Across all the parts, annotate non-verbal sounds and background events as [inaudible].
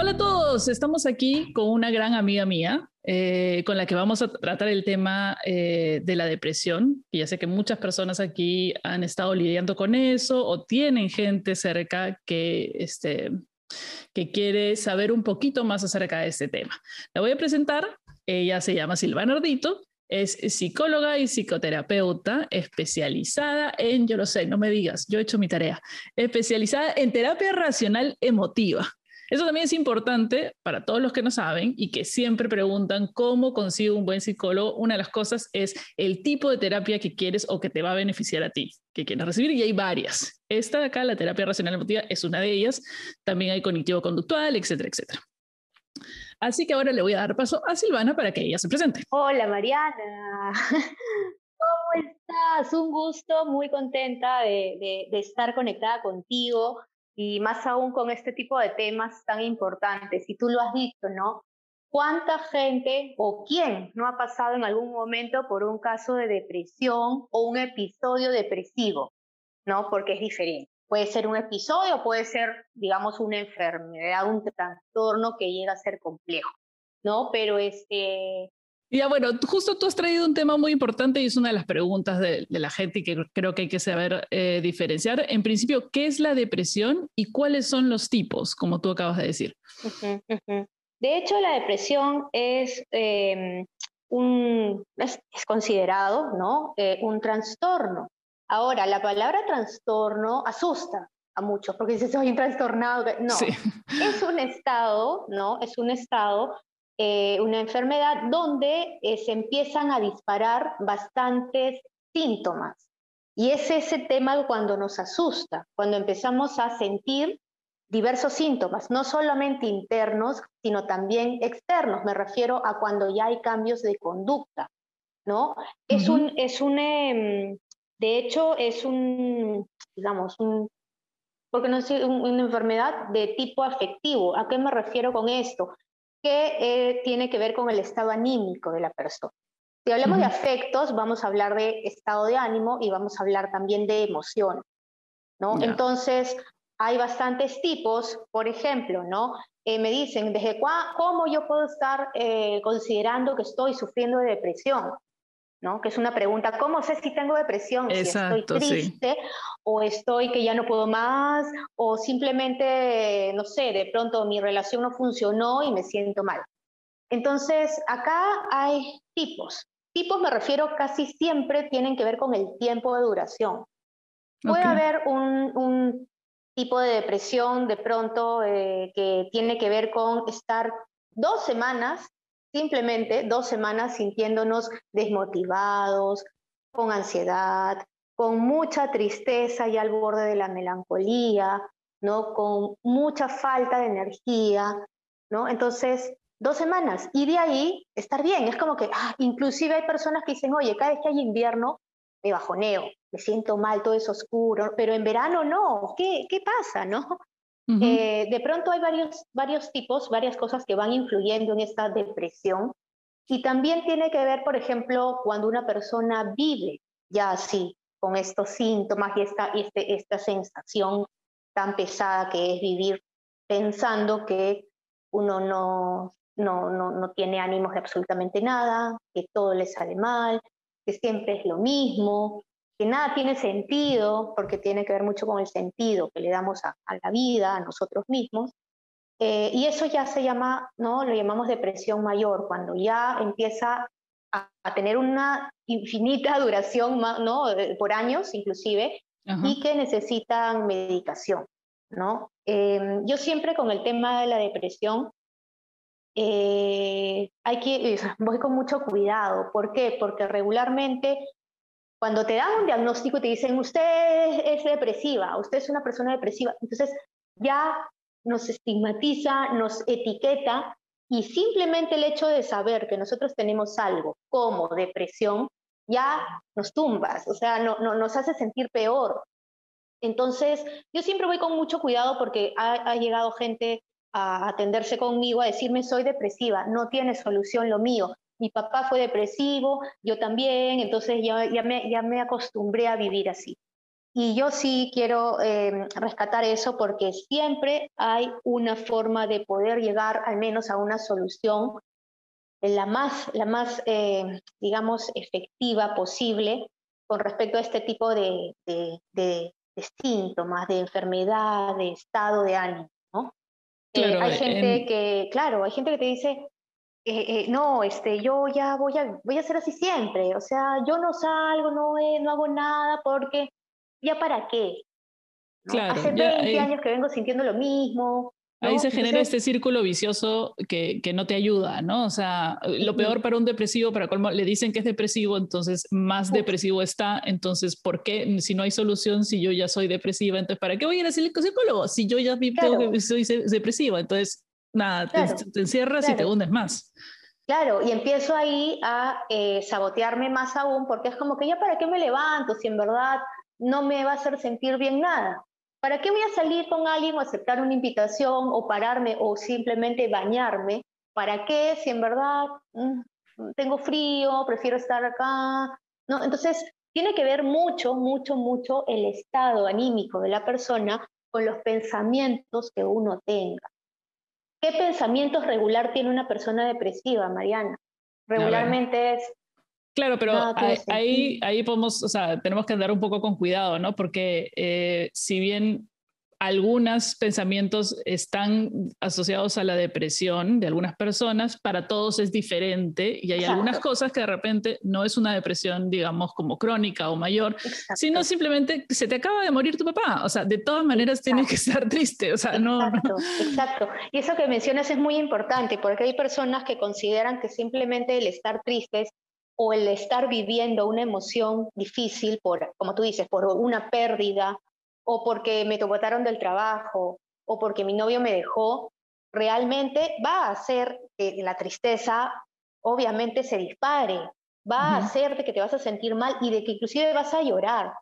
Hola a todos, estamos aquí con una gran amiga mía, eh, con la que vamos a tratar el tema eh, de la depresión. Y ya sé que muchas personas aquí han estado lidiando con eso o tienen gente cerca que, este, que quiere saber un poquito más acerca de este tema. La voy a presentar, ella se llama Silvana Ardito, es psicóloga y psicoterapeuta especializada en, yo lo sé, no me digas, yo he hecho mi tarea, especializada en terapia racional emotiva. Eso también es importante para todos los que no saben y que siempre preguntan cómo consigo un buen psicólogo. Una de las cosas es el tipo de terapia que quieres o que te va a beneficiar a ti, que quieres recibir, y hay varias. Esta de acá, la terapia racional emotiva, es una de ellas. También hay cognitivo-conductual, etcétera, etcétera. Así que ahora le voy a dar paso a Silvana para que ella se presente. Hola Mariana, [laughs] ¿cómo estás? Un gusto, muy contenta de, de estar conectada contigo y más aún con este tipo de temas tan importantes. Y tú lo has dicho, ¿no? ¿Cuánta gente o quién no ha pasado en algún momento por un caso de depresión o un episodio depresivo? ¿No? Porque es diferente. Puede ser un episodio, puede ser, digamos, una enfermedad, un trastorno que llega a ser complejo, ¿no? Pero este, ya bueno, justo tú has traído un tema muy importante y es una de las preguntas de, la gente y que creo que hay que saber eh, diferenciar. En principio, ¿qué es la depresión y cuáles son los tipos, como tú acabas de decir? De hecho, la depresión es, em, un, es, considerado ¿no? Eh, un trastorno. Ahora, la palabra trastorno asusta a muchos porque dice soy un trastornado. No, es un estado, ¿no? Es un estado eh, una enfermedad donde eh, se empiezan a disparar bastantes síntomas. Y es ese tema cuando nos asusta, cuando empezamos a sentir diversos síntomas, no solamente internos, sino también externos. Me refiero a cuando ya hay cambios de conducta, ¿no? Es un, es un, em, de hecho, es un, digamos, un, porque no es una enfermedad de tipo afectivo. ¿A qué me refiero con esto? Que eh, tiene que ver con el estado anímico de la persona. Si hablamos de afectos, vamos a hablar de estado de ánimo y vamos a hablar también de emociones, ¿no? Entonces, hay bastantes tipos, por ejemplo, ¿no? Eh, me dicen, ¿desde cómo yo puedo estar eh, considerando que estoy sufriendo de depresión? ¿No? Que es una pregunta, ¿cómo sé si tengo depresión? si estoy triste o estoy que ya no puedo más o simplemente, no sé, de pronto mi relación no funcionó y me siento mal. Entonces, acá hay tipos. Tipos me refiero casi siempre tienen que ver con el tiempo de duración. Puede haber un, tipo de depresión de pronto eh, que tiene que ver con estar dos semanas simplemente dos semanas sintiéndonos desmotivados, con ansiedad, con mucha tristeza y al borde de la melancolía, ¿no? Con mucha falta de energía, ¿no? Entonces, dos semanas y de ahí estar bien. Es como que, ah, inclusive hay personas que dicen, oye, cada vez que hay invierno me bajoneo, me siento mal, todo es oscuro, pero en verano no, ¿qué, qué pasa, no? Eh, de pronto hay varios, varios tipos, varias cosas que van influyendo en esta depresión. Y también tiene que ver, por ejemplo, cuando una persona vive ya así, con estos síntomas y esta, este, esta sensación tan pesada que es vivir pensando que uno no, no, no, no tiene ánimos de absolutamente nada, que todo le sale mal, que siempre es lo mismo, que nada tiene sentido, porque tiene que ver mucho con el sentido que le damos a, la vida, a nosotros mismos. Eh, y eso ya se llama, ¿no? Lo llamamos depresión mayor, cuando ya empieza a, tener una infinita [laughs] duración, ¿no? Por años inclusive, y que necesitan medicación, ¿no? Em, yo siempre con el tema de la depresión, eh, hay que, [laughs] voy con mucho cuidado. ¿Por qué? Porque regularmente cuando te dan un diagnóstico y te dicen, usted es depresiva, usted es una persona depresiva, entonces ya nos estigmatiza, nos etiqueta y simplemente el hecho de saber que nosotros tenemos algo como depresión ya nos tumbas, o sea, no, nos hace sentir peor. Entonces, yo siempre voy con mucho cuidado porque ha, ha llegado gente a atenderse conmigo a decirme soy depresiva, no tiene solución lo mío mi papá fue depresivo, yo también, entonces ya, ya, me, ya me acostumbré a vivir así. y yo sí quiero eh, rescatar eso porque siempre hay una forma de poder llegar al menos a una solución la más, la más eh, digamos, efectiva posible con respecto a este tipo de, de, síntomas, de enfermedad, de estado de ánimo, ¿no? Eh, hay gente que, claro, hay gente que te dice, no, este, yo ya voy a, voy a ser así siempre, o sea, yo no salgo, no, no hago nada porque ¿ya para qué? Hace 20 años que vengo sintiendo lo mismo. Ahí se genera este círculo vicioso que, que, no te ayuda, ¿no? O sea, lo peor para un depresivo, para colmo, le dicen que es depresivo, entonces más depresivo está, entonces, ¿por qué si no hay solución si yo ya soy depresiva? Entonces, ¿para qué voy a ir al psicólogo si yo ya que soy depresiva? Entonces, nada, te, encierras y te hundes más. Claro, y empiezo ahí a eh, sabotearme más aún porque es como que ya para qué me levanto si en verdad no me va a hacer sentir bien nada. ¿Para qué voy a salir con alguien o aceptar una invitación o pararme o simplemente bañarme? ¿Para qué si en verdad mm, tengo frío, prefiero estar acá? ¿No? Entonces, tiene que ver mucho, mucho, mucho el estado anímico de la persona con los pensamientos que uno tenga. ¿Qué pensamientos regular tiene una persona depresiva, Mariana? Regularmente es Claro, pero ahí, ahí podemos, o sea, tenemos que andar un poco con cuidado, ¿no? Porque eh, si bien algunos pensamientos están asociados a la depresión de algunas personas, para todos es diferente y hay algunas cosas que de repente no es una depresión, digamos, como crónica o mayor, sino simplemente se te acaba de morir tu papá, o sea, de todas maneras tienes que estar triste, o sea, no... Exacto, exacto. Y eso que mencionas es muy importante porque hay personas que consideran que simplemente el estar tristes o el estar viviendo una emoción difícil por, como tú dices, por una pérdida o porque me botaron del trabajo o porque mi novio me dejó, realmente va a hacer que la tristeza obviamente se dispare, va a hacer de que te vas a sentir mal y de que inclusive vas a llorar.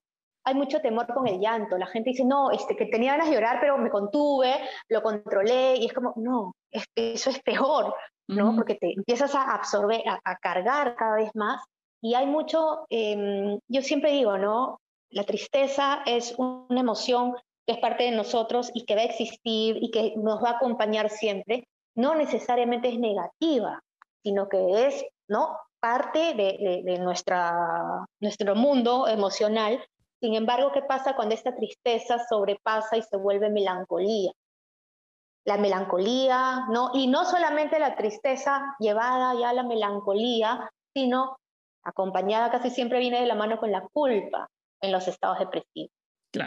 Hay mucho temor con el llanto. La gente dice, no, este, que tenía ganas de llorar, pero me contuve, lo controlé, y es como, no, eso es peor. ¿no? Porque te empiezas a absorber, a, cargar cada vez más. Y hay mucho, em, yo siempre digo, ¿no? La tristeza es una emoción que es parte de nosotros y que va a existir y que nos va a acompañar siempre. No necesariamente es negativa, sino que es, ¿no? Parte de, nuestra, nuestro mundo emocional. Sin embargo, ¿qué pasa cuando esta tristeza sobrepasa y se vuelve melancolía? la melancolía, ¿no? Y no solamente la tristeza llevada ya a la melancolía, sino acompañada casi siempre viene de la mano con la culpa en los estados depresivos.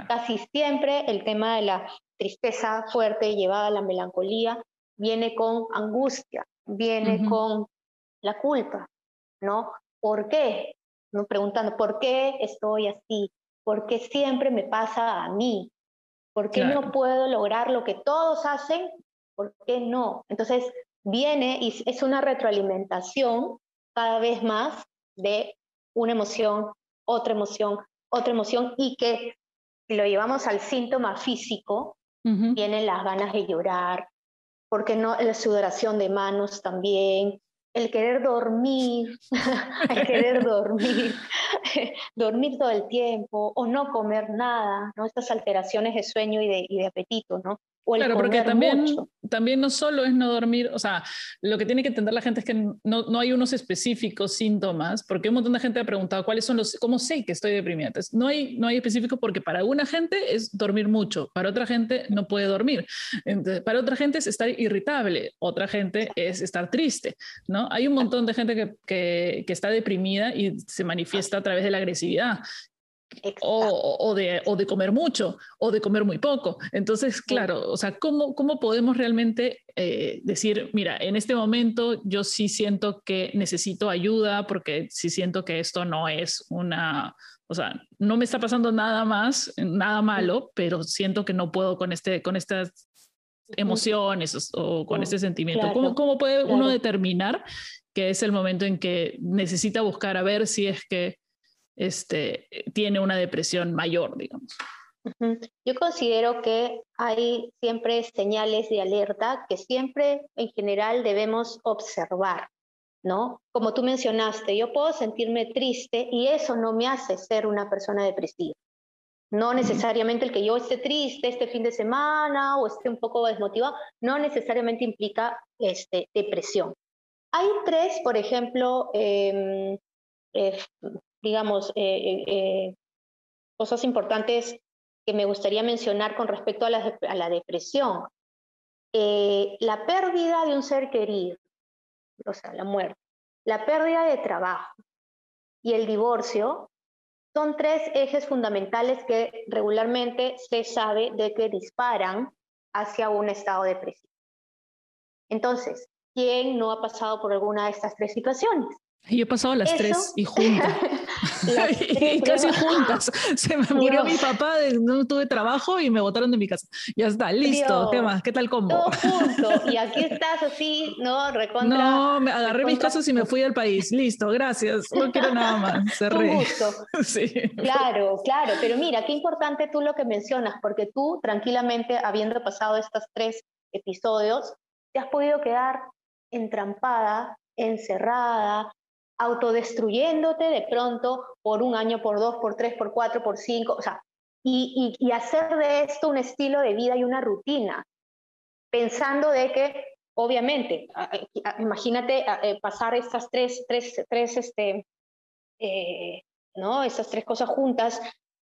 Casi siempre el tema de la tristeza fuerte llevada a la melancolía viene con angustia, viene con la culpa, ¿no? ¿Por qué? ¿No? Preguntando, ¿por qué estoy así? ¿Por qué siempre me pasa a mí? ¿Por qué no puedo lograr lo que todos hacen? ¿Por qué no? Entonces viene y es una retroalimentación cada vez más de una emoción, otra emoción, otra emoción y que si lo llevamos al síntoma físico, vienen las ganas de llorar, porque no la sudoración de manos también, el querer dormir, [laughs] el querer [laughs] dormir, dormir todo el tiempo o no comer nada, ¿no? Estas alteraciones de sueño y de, y de apetito, ¿no? Claro, porque también, también no solo es no dormir, o sea, lo que tiene que entender la gente es que no, no, hay unos específicos síntomas, porque un montón de gente ha preguntado cuáles son los, cómo sé que estoy deprimida. Entonces, no hay, no hay específico porque para alguna gente es dormir mucho, para otra gente no puede dormir, para otra gente es estar irritable, otra gente es estar triste, ¿no? Hay un montón de gente que, que, que está deprimida y se manifiesta a través de la agresividad. O, de, o, de, comer mucho o de comer muy poco. Entonces, claro, o sea, ¿cómo, cómo podemos realmente eh, decir, mira, en este momento yo sí siento que necesito ayuda porque sí siento que esto no es una, o sea, no me está pasando nada más, nada malo, pero siento que no puedo con, este, con estas emociones o, con este sentimiento. ¿Cómo, ¿Cómo, puede uno determinar que es el momento en que necesita buscar a ver si es que este, tiene una depresión mayor, digamos. Yo considero que hay siempre señales de alerta que siempre en general debemos observar, ¿no? Como tú mencionaste, yo puedo sentirme triste y eso no me hace ser una persona depresiva. No necesariamente el que yo esté triste este fin de semana o esté un poco desmotivado, no necesariamente implica este, depresión. Hay tres, por ejemplo, em, eh, digamos, eh, eh, cosas importantes que me gustaría mencionar con respecto a la depresión. la pérdida de un ser querido, o sea, la muerte, la pérdida de trabajo y el divorcio son tres ejes fundamentales que regularmente se sabe de que disparan hacia un estado depresivo. Entonces, ¿quién no ha pasado por alguna de estas tres situaciones? Yo he pasado las tres y juntas. [laughs] [laughs] y casi juntas. Se me murió mi papá, no tuve trabajo y me botaron de mi casa. Ya está, listo. ¿Qué más? ¿Qué tal combo? Todo junto. [laughs] Y aquí estás así, ¿no? Recontra. No, me agarré mis casas y me fui al país. Listo, gracias. No quiero nada más. Cerré. gusto. Sí. Claro, claro. Pero mira, qué importante tú lo que mencionas, porque tú, tranquilamente, habiendo pasado estos tres episodios, te has podido quedar entrampada, encerrada, autodestruyéndote de pronto por un año, por dos, por tres, por cuatro, por cinco, o sea, y, y, hacer de esto un estilo de vida y una rutina, pensando de que, obviamente, imagínate eh, pasar estas tres, tres, tres, este, eh, ¿no? Estas tres cosas juntas,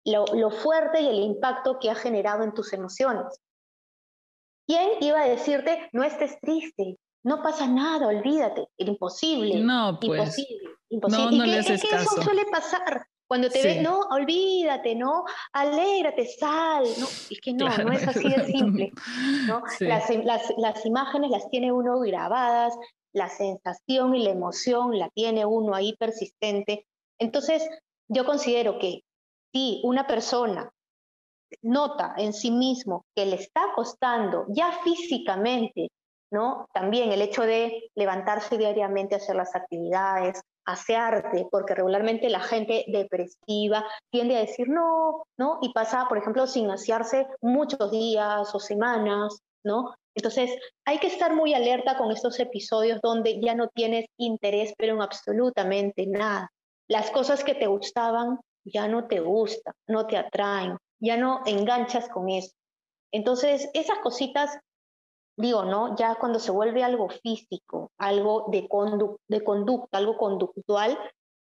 lo, lo fuerte y el impacto que ha generado en tus emociones. ¿Quién iba a decirte, no estés triste, no pasa nada, olvídate, era imposible. No, pues. Imposible, imposible. No, no es que, eso suele pasar. Cuando te ves, no, olvídate, ¿no? Alégrate, sal. No, es que no, no es así de simple. ¿no? [laughs] Las, las, las imágenes las tiene uno grabadas, la sensación y la emoción la tiene uno ahí persistente. Entonces, yo considero que si una persona nota en sí mismo que le está costando ya físicamente ¿no? También el hecho de levantarse diariamente, hacer las actividades, asearte, porque regularmente la gente depresiva tiende a decir no, ¿no? Y pasa, por ejemplo, sin asearse muchos días o semanas, ¿no? Entonces, hay que estar muy alerta con estos episodios donde ya no tienes interés, pero en absolutamente nada. Las cosas que te gustaban ya no te gustan, no te atraen, ya no enganchas con eso. Entonces, esas cositas digo, ¿no? Ya cuando se vuelve algo físico, algo de, de conducta, algo conductual,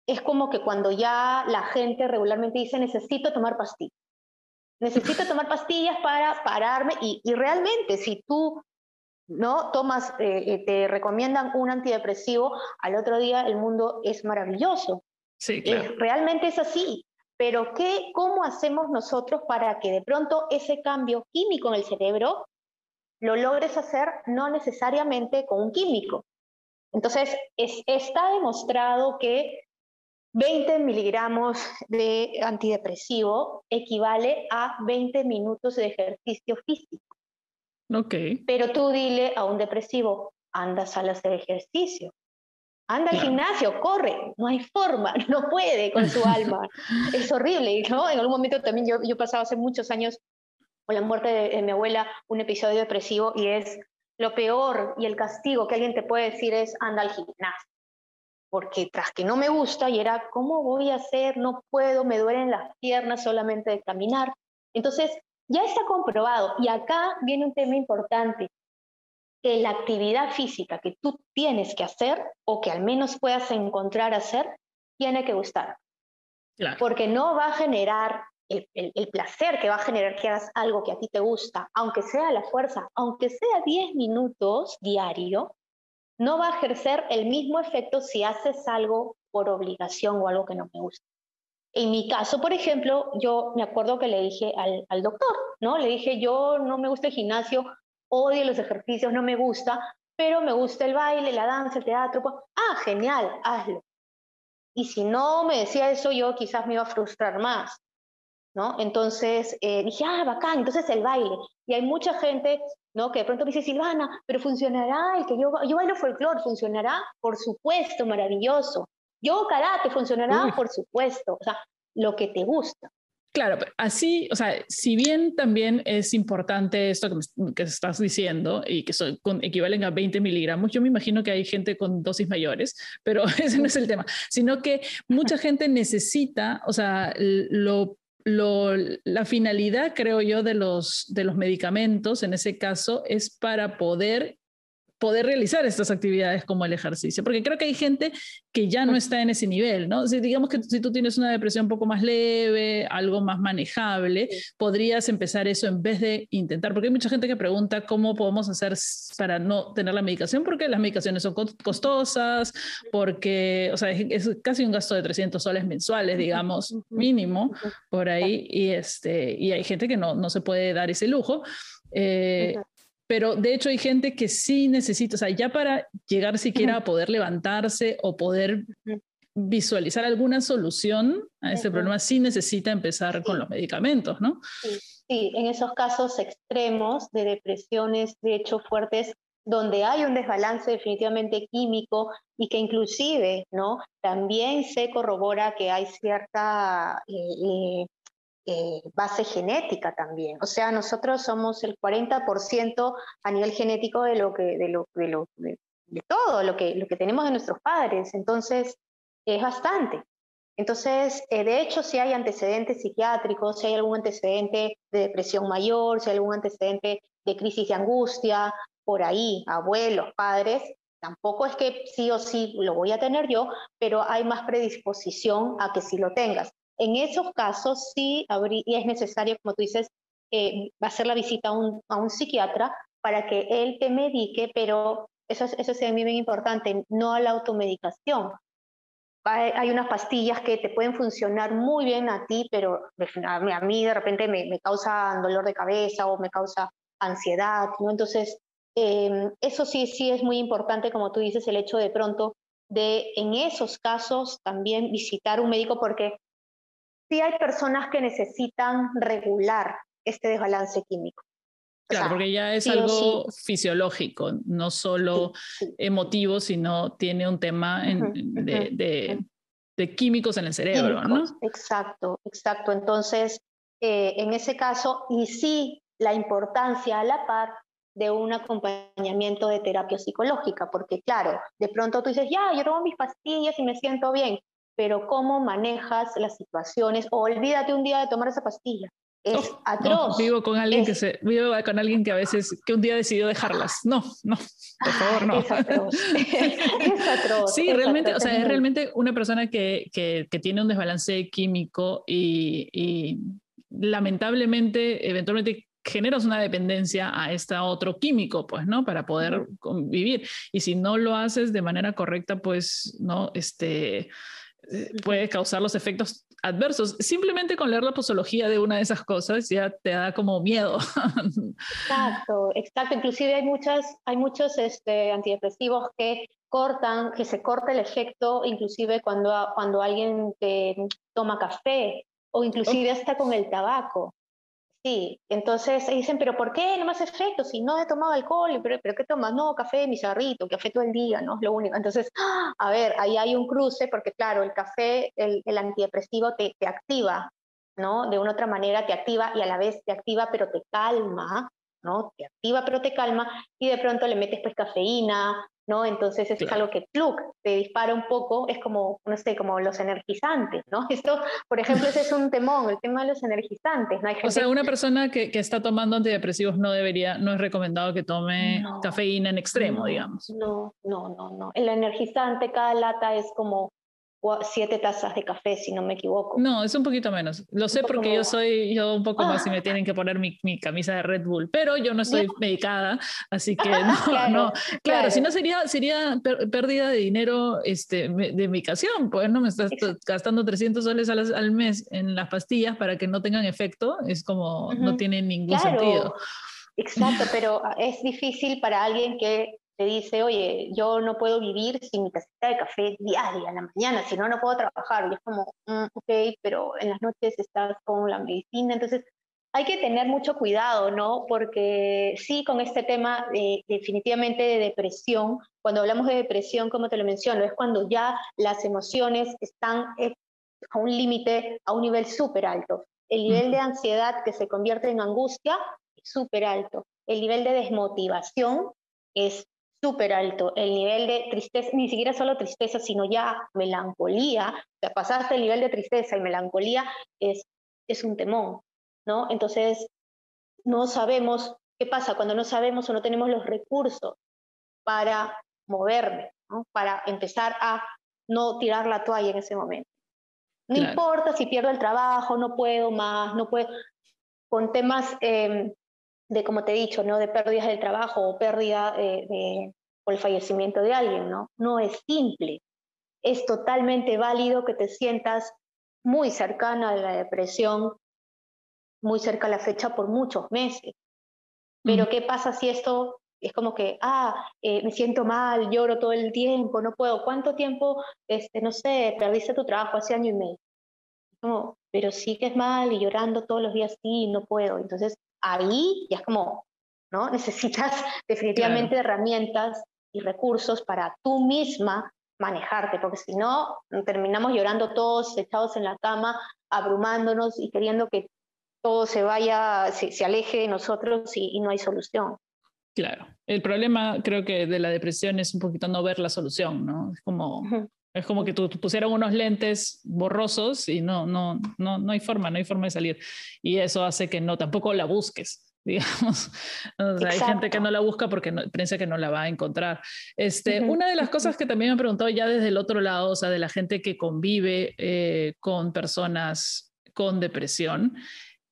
es como que cuando ya la gente regularmente dice, necesito tomar pastillas. Necesito tomar pastillas para pararme y, realmente si tú no tomas, eh, eh, te recomiendan un antidepresivo, al otro día el mundo es maravilloso. Sí, claro. realmente es así. Pero ¿qué, ¿cómo hacemos nosotros para que de pronto ese cambio químico en el cerebro lo logres hacer no necesariamente con un químico. Entonces, está demostrado que 20 miligramos de antidepresivo equivale a 20 minutos de ejercicio físico. Ok. Pero tú dile a un depresivo, anda a salas de ejercicio, anda al gimnasio, corre, no hay forma, [laughs] no puede con su [laughs] alma. es horrible, ¿no? En algún momento también yo, yo pasado hace muchos años con la muerte de, mi abuela un episodio depresivo y es lo peor y el castigo que alguien te puede decir es anda al gimnasio. Porque tras que no me gusta y era, ¿cómo voy a hacer? No puedo, me duelen las piernas solamente de caminar. Entonces, ya está comprobado. Y acá viene un tema importante, que la actividad física que tú tienes que hacer o que al menos puedas encontrar hacer, tiene que gustar. Porque no va a generar el, placer que va a generar que hagas algo que a ti te gusta, aunque sea la fuerza, aunque sea 10 minutos diario, no va a ejercer el mismo efecto si haces algo por obligación o algo que no me gusta. En mi caso, por ejemplo, yo me acuerdo que le dije al, doctor, ¿no? Le dije, yo no me gusta el gimnasio, odio los ejercicios, no me gusta, pero me gusta el baile, la danza, el teatro. Pues, ah, genial, hazlo. Y si no me decía eso, yo quizás me iba a frustrar más. ¿No? Entonces eh, dije, ah, bacán, entonces el baile. Y hay mucha gente, ¿no? Que de pronto me dice, Silvana, pero funcionará el que yo, yo bailo folclore, funcionará, por supuesto, maravilloso. Yo karate, funcionará, por supuesto. O sea, lo que te gusta. Claro, así, o sea, si bien también es importante esto que, estás diciendo y que son, equivalen a 20 miligramos, yo me imagino que hay gente con dosis mayores, pero [laughs] ese no es el tema, sino que mucha gente necesita, o sea, lo la finalidad, creo yo, de los, de los medicamentos en ese caso es para poder poder realizar estas actividades como el ejercicio, porque creo que hay gente que ya no está en ese nivel, ¿no? Si digamos que si tú tienes una depresión un poco más leve, algo más manejable, podrías empezar eso en vez de intentar, porque hay mucha gente que pregunta cómo podemos hacer para no tener la medicación, porque las medicaciones son costosas, porque, o sea, es, casi un gasto de 300 soles mensuales, digamos, mínimo, por ahí, y, este, y hay gente que no, no se puede dar ese lujo. Eh, pero de hecho hay gente que sí necesita, o sea, ya para llegar siquiera a poder levantarse o poder visualizar alguna solución a ese problema, sí necesita empezar con los medicamentos, ¿no? Sí. en esos casos extremos de depresiones, de hecho fuertes, donde hay un desbalance definitivamente químico y que inclusive, ¿no? También se corrobora que hay cierta eh, eh, base genética también. O sea, nosotros somos el 40% a nivel genético de lo que, de lo, de lo, de, todo lo que, lo que tenemos de nuestros padres. Entonces, es bastante. Entonces, eh, de hecho, si hay antecedentes psiquiátricos, si hay algún antecedente de depresión mayor, si hay algún antecedente de crisis de angustia, por ahí, abuelos, padres, tampoco es que sí o sí lo voy a tener yo, pero hay más predisposición a que sí lo tengas. En esos casos sí habría, es necesario, como tú dices, eh, hacer la visita a un, a un, psiquiatra para que él te medique, pero eso, eso es a mí bien importante, no a la automedicación. Hay, hay, unas pastillas que te pueden funcionar muy bien a ti, pero a mí de repente me, me causa dolor de cabeza o me causa ansiedad, ¿no? Entonces, eh, eso sí, sí es muy importante, como tú dices, el hecho de pronto de en esos casos también visitar un médico porque sí hay personas que necesitan regular este desbalance químico. Claro, porque ya es algo fisiológico, no solo emotivo, sino tiene un tema de, químicos en el cerebro, ¿no? Exacto, exacto. Entonces, eh, en ese caso, y sí la importancia a la par de un acompañamiento de terapia psicológica, porque claro, de pronto tú dices, ya, yo tomo mis pastillas y me siento bien, pero cómo manejas las situaciones, o olvídate un día de tomar esa pastilla. Es atroz. vivo con alguien que se vivo con alguien que a veces que un día decidió dejarlas. No, no, por favor, no. Es atroz. [laughs] es atroz sí, realmente, o sea, es realmente una persona que, que, que tiene un desbalance químico y, y lamentablemente, eventualmente generas una dependencia a este otro químico, pues, ¿no? Para poder convivir. Y si no lo haces de manera correcta, pues, ¿no? Este, puede causar los efectos adversos. Simplemente con leer la posología de una de esas cosas ya te da como miedo. [laughs] Exacto, exacto. Inclusive hay, muchas, hay muchos este, antidepresivos que cortan, que se corta el efecto, inclusive cuando, cuando alguien te toma café o inclusive hasta con el tabaco. Sí, entonces dicen, pero ¿por qué no me hace efecto si no he tomado alcohol? ¿Pero, pero qué tomas? No, café, mi cigarrito, café todo el día, ¿no? Es lo único. Entonces, a ver, ahí hay un cruce porque, claro, el café, el, el antidepresivo te, te activa, ¿no? De una otra manera te activa y a la vez te activa pero te calma, ¿no? Te activa pero te calma y de pronto le metes pues cafeína, ¿no? Entonces es algo que plug, te dispara un poco, es como, no sé, como los energizantes, ¿no? [laughs] Esto, por ejemplo, ese es un temón, el tema de los energizantes, ¿no? Hay O sea, una persona que, que, está tomando antidepresivos no debería, no es recomendado que tome cafeína en extremo, digamos. No, no, no, no. El energizante, cada lata es como siete tazas de café, si no me equivoco. No, es un poquito menos. Lo sé porque yo soy yo un poco más y me ah. tienen que poner mi, mi, camisa de Red Bull, pero yo no estoy medicada, así que [laughs] no, claro, no. Claro, si no sería, sería pérdida de dinero este, de medicación, pues no me estás gastando 300 soles al, al, mes en las pastillas para que no tengan efecto, es como, no tiene ningún sentido. Exacto, pero es difícil para alguien que te dice, oye, yo no puedo vivir sin mi tacita de café diaria en la mañana, si no, no puedo trabajar. Y es como, mm, ok, pero en las noches estás con la medicina. Entonces, hay que tener mucho cuidado, ¿no? Porque sí, con este tema definitivamente de depresión, cuando hablamos de depresión, como te lo menciono, es cuando ya las emociones están eh, a un límite, a un nivel súper alto. El nivel de ansiedad que se convierte en angustia es súper alto. El nivel de desmotivación es súper alto. El nivel de tristeza, ni siquiera solo tristeza, sino ya melancolía, o sea, pasaste el nivel de tristeza y melancolía es es un temón, ¿no? Entonces, no sabemos qué pasa cuando no sabemos o no tenemos los recursos para moverme, ¿no? para empezar a no tirar la toalla en ese momento. No importa si pierdo el trabajo, no puedo más, no puedo, con temas em, de, como te he dicho, ¿no? de pérdidas del trabajo o pérdida eh, de, por el fallecimiento de alguien, ¿no? No es simple. Es totalmente válido que te sientas muy cercana a la depresión, muy cerca a la fecha por muchos meses. Pero ¿qué pasa si esto es como que, ah, eh, me siento mal, lloro todo el tiempo, no puedo. ¿Cuánto tiempo, este, no sé, perdiste tu trabajo hace año y medio? Como, pero sigues mal y llorando todos los días, sí, no puedo. Entonces, ahí ya es como, ¿no? Necesitas [laughs] definitivamente herramientas y recursos para tú misma manejarte, porque si no, terminamos llorando todos echados en la cama, abrumándonos y queriendo que todo se vaya, se, aleje de nosotros y, no hay solución. Claro, el problema creo que de la depresión es un poquito no ver la solución, ¿no? Es como, es como que tú, pusieron unos lentes borrosos y no, no, no, no hay forma, no hay forma de salir. Y eso hace que no, tampoco la busques. [laughs] digamos. hay gente que no la busca porque no, piensa que no la va a encontrar. Este, Una de las cosas que también me han preguntado ya desde el otro lado, o sea, de la gente que convive eh, con personas con depresión,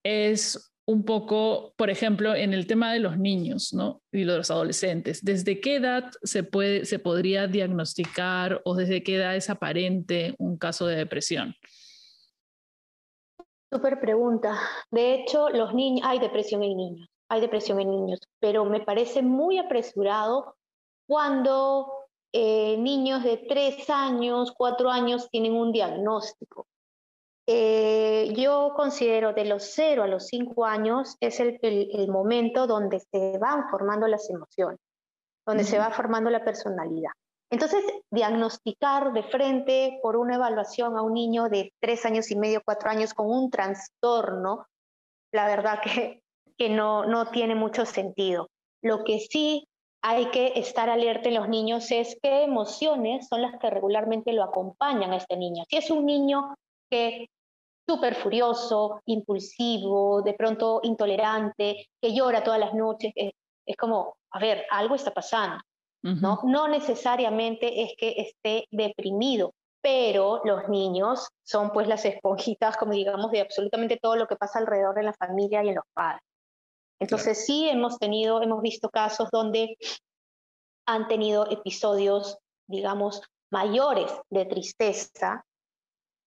es un poco, por ejemplo, en el tema de los niños ¿no? y los adolescentes. ¿Desde qué edad se, puede, se podría diagnosticar o desde qué edad es aparente un caso de depresión? Súper pregunta. De hecho, los niños, hay depresión en niños, hay depresión en niños, pero me parece muy apresurado cuando eh, niños de tres años, cuatro años tienen un diagnóstico. Eh, yo considero de los cero a los cinco años es el, el, momento donde se van formando las emociones, donde se va formando la personalidad. Entonces, diagnosticar de frente por una evaluación a un niño de tres años y medio, cuatro años con un trastorno, la verdad que, que no, no tiene mucho sentido. Lo que sí hay que estar alerta en los niños es qué emociones son las que regularmente lo acompañan a este niño. Si es un niño que súper furioso, impulsivo, de pronto intolerante, que llora todas las noches, es como, a ver, algo está pasando. ¿no? No necesariamente es que esté deprimido, pero los niños son pues las esponjitas, como digamos, de absolutamente todo lo que pasa alrededor de la familia y en los padres. Entonces sí hemos tenido, hemos visto casos donde han tenido episodios, digamos, mayores de tristeza,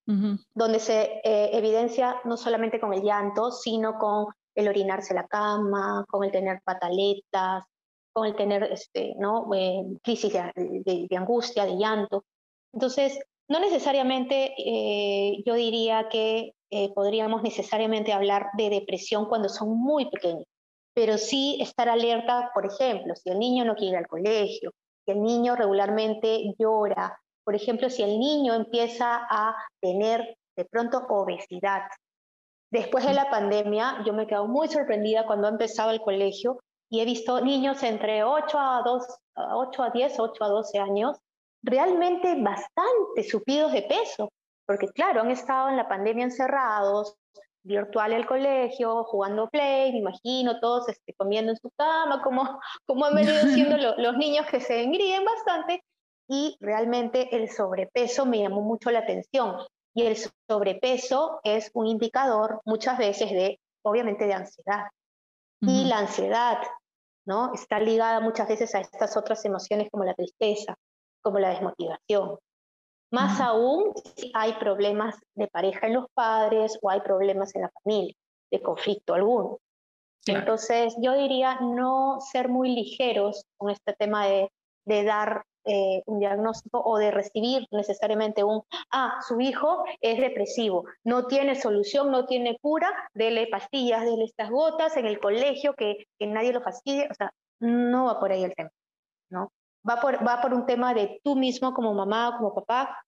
donde se eh, evidencia no solamente con el llanto, sino con el orinarse la cama, con el tener pataletas, con el tener este, ¿no? Eh, crisis de, angustia, de llanto. Entonces, no necesariamente eh, yo diría que eh, podríamos necesariamente hablar de depresión cuando son muy pequeños, pero sí estar alerta, por ejemplo, si el niño no quiere ir al colegio, si el niño regularmente llora, por ejemplo, si el niño empieza a tener de pronto obesidad. Después de la pandemia, yo me he quedado muy sorprendida cuando ha empezado el colegio y he visto niños entre 8 a, 2, 8 a 10, 8 a 12 años, realmente bastante subidos de peso, porque claro, han estado en la pandemia encerrados, virtual el colegio, jugando play, me imagino, todos este, comiendo en su cama, como, como han venido siendo [laughs] los niños que se engríen bastante, y realmente el sobrepeso me llamó mucho la atención. Y el sobrepeso es un indicador muchas veces de, obviamente, de ansiedad. Y la ansiedad ¿no? Está ligada muchas veces a estas otras emociones como la tristeza, como la desmotivación. Más aún si hay problemas de pareja en los padres o hay problemas en la familia, de conflicto alguno. Entonces, yo diría no ser muy ligeros con este tema de, de dar eh, un diagnóstico o de recibir necesariamente un, ah, su hijo es depresivo, no tiene solución, no tiene cura, dele pastillas, dele estas gotas en el colegio, que, que nadie lo fastidie, o sea, no va por ahí el tema, ¿no? Va por, va por un tema de tú mismo como mamá, como papá,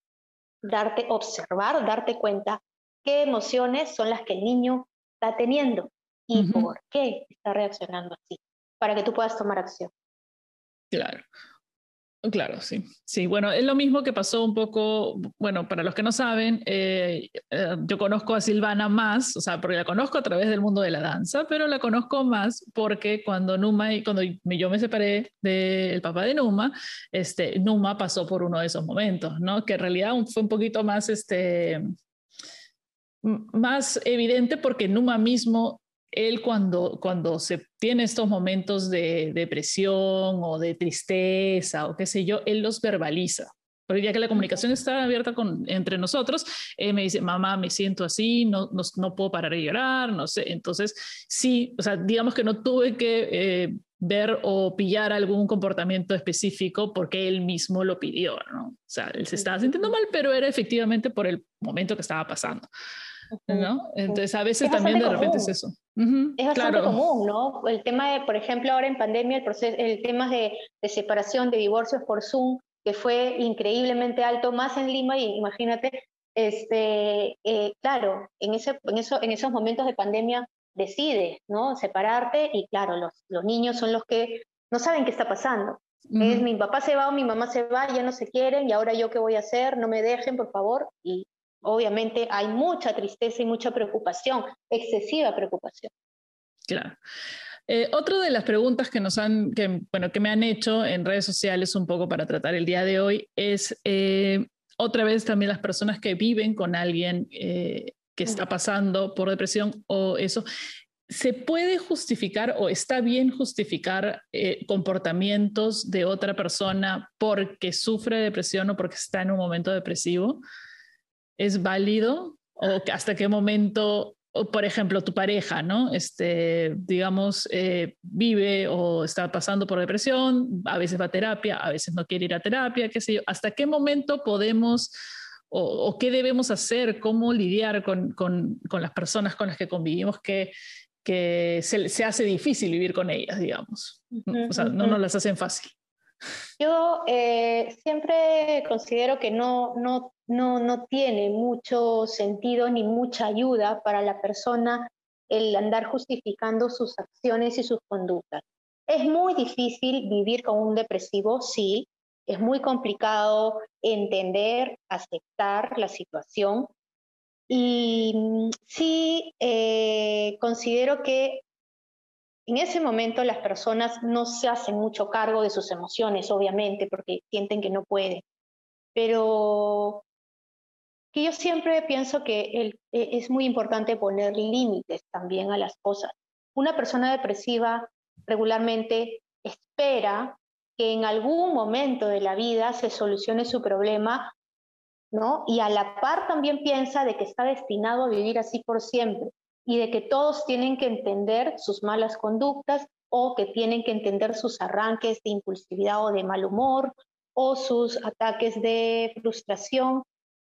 darte, observar, darte cuenta qué emociones son las que el niño está teniendo y por qué está reaccionando así, para que tú puedas tomar acción. Claro. Claro, sí. Sí, bueno, es lo mismo que pasó un poco, bueno, para los que no saben, eh, eh, yo conozco a Silvana más, o sea, porque la conozco a través del mundo de la danza, pero la conozco más porque cuando Numa y cuando yo me separé del papá de Numa, este, Numa pasó por uno de esos momentos, ¿no? Que en realidad fue un poquito más, este, más evidente porque Numa mismo él cuando, cuando se tiene estos momentos de depresión o de tristeza o qué sé yo, él los verbaliza. Porque ya que la comunicación está abierta con, entre nosotros, él me dice, mamá, me siento así, no, no, no, puedo parar de llorar, no sé. Entonces, sí, o sea, digamos que no tuve que eh, ver o pillar algún comportamiento específico porque él mismo lo pidió, ¿no? O sea, él se estaba sintiendo mal, pero era efectivamente por el momento que estaba pasando. ¿no? Entonces, a veces también de repente es eso. Es bastante común, ¿no? El tema de, por ejemplo, ahora en pandemia, el, proceso, el tema de, de, separación, de divorcios por Zoom, que fue increíblemente alto, más en Lima, y imagínate, este, eh, claro, en, ese, en, eso, en esos momentos de pandemia decides, ¿no? Separarte y claro, los, los niños son los que no saben qué está pasando. Es mi papá se va o mi mamá se va, ya no se quieren y ahora yo qué voy a hacer, no me dejen, por favor. Y obviamente hay mucha tristeza y mucha preocupación, excesiva preocupación. Claro. Eh, otra de las preguntas que nos han, que, bueno, que me han hecho en redes sociales un poco para tratar el día de hoy es eh, otra vez también las personas que viven con alguien eh, que está pasando por depresión o eso. ¿Se puede justificar o está bien justificar comportamientos de otra persona porque sufre depresión o porque está en un momento depresivo? Es válido o hasta qué momento, por ejemplo, tu pareja, ¿no? Este, digamos, eh, vive o está pasando por depresión, a veces va a terapia, a veces no quiere ir a terapia, qué sé yo. ¿Hasta qué momento podemos o, qué debemos hacer, cómo lidiar con, con, con, las personas con las que convivimos que, que se, se, hace difícil vivir con ellas, digamos? O sea, no nos las hacen fácil. Yo eh, siempre considero que no, no, no, no tiene mucho sentido ni mucha ayuda para la persona el andar justificando sus acciones y sus conductas. Es muy difícil vivir con un depresivo, sí, es muy complicado entender, aceptar la situación. Y mm, sí, eh, considero que en ese momento las personas no se hacen mucho cargo de sus emociones, obviamente, porque sienten que no pueden. Pero que yo siempre pienso que e, es muy importante poner límites también a las cosas. Una persona depresiva regularmente espera que en algún momento de la vida se solucione su problema, ¿no? Y a la par también piensa de que está destinado a vivir así por siempre y de que todos tienen que entender sus malas conductas o que tienen que entender sus arranques de impulsividad o de mal humor o sus ataques de frustración.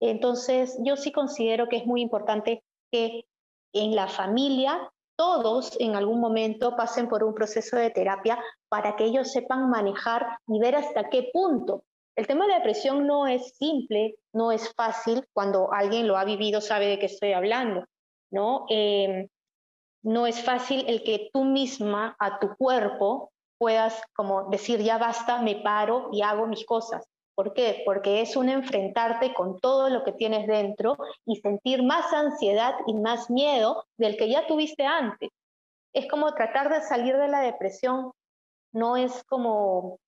Entonces, yo sí considero que es muy importante que en la familia todos en algún momento pasen por un proceso de terapia para que ellos sepan manejar y ver hasta qué punto. El tema de la depresión no es simple, no es fácil. Cuando alguien lo ha vivido sabe de qué estoy hablando. ¿No? Em, no es fácil el que tú misma a tu cuerpo puedas como decir, ya basta, me paro y hago mis cosas. ¿Por qué? Porque es un enfrentarte con todo lo que tienes dentro y sentir más ansiedad y más miedo del que ya tuviste antes. Es como tratar de salir de la depresión, no es como